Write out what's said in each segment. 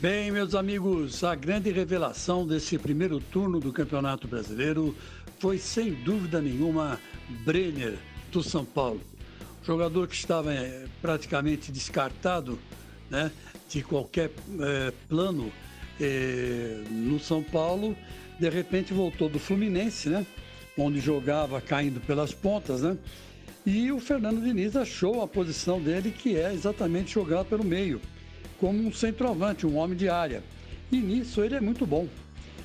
Bem, meus amigos, a grande revelação desse primeiro turno do Campeonato Brasileiro foi, sem dúvida nenhuma, Brenner, do São Paulo. Jogador que estava é, praticamente descartado né, de qualquer é, plano é, no São Paulo, de repente voltou do Fluminense, né, onde jogava caindo pelas pontas, né, e o Fernando Diniz achou a posição dele, que é exatamente jogar pelo meio como um centroavante, um homem de área. E nisso ele é muito bom.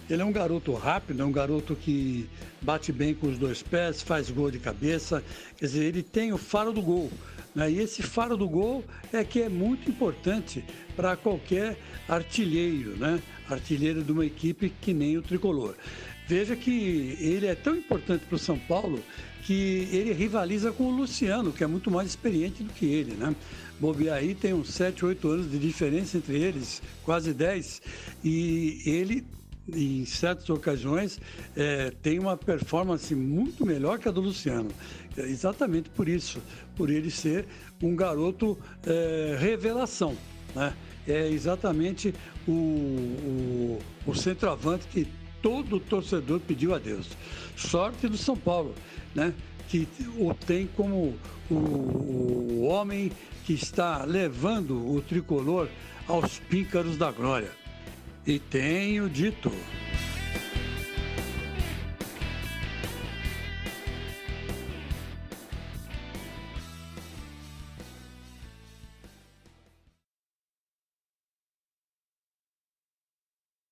Ele é um garoto rápido, é um garoto que bate bem com os dois pés, faz gol de cabeça. Quer dizer, ele tem o faro do gol. Né? E esse faro do gol é que é muito importante para qualquer artilheiro, né? artilheiro de uma equipe que nem o tricolor. Veja que ele é tão importante para o São Paulo que ele rivaliza com o Luciano, que é muito mais experiente do que ele, né? Bobear aí tem uns 7, 8 anos de diferença entre eles, quase 10, e ele em certas ocasiões, é, tem uma performance muito melhor que a do Luciano. É exatamente por isso, por ele ser um garoto é, revelação. Né? É exatamente o, o, o centroavante que todo torcedor pediu a Deus. Sorte do São Paulo, né? que o tem como o, o homem que está levando o tricolor aos píncaros da glória. E tenho dito.